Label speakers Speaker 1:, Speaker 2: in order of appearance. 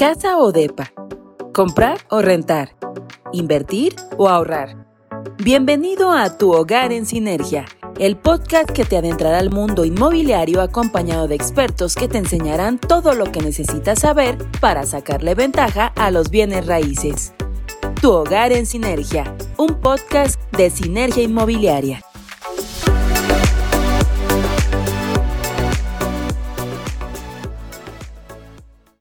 Speaker 1: Casa o depa. Comprar o rentar. Invertir o ahorrar. Bienvenido a Tu Hogar en Sinergia, el podcast que te adentrará al mundo inmobiliario acompañado de expertos que te enseñarán todo lo que necesitas saber para sacarle ventaja a los bienes raíces. Tu Hogar en Sinergia, un podcast de Sinergia Inmobiliaria.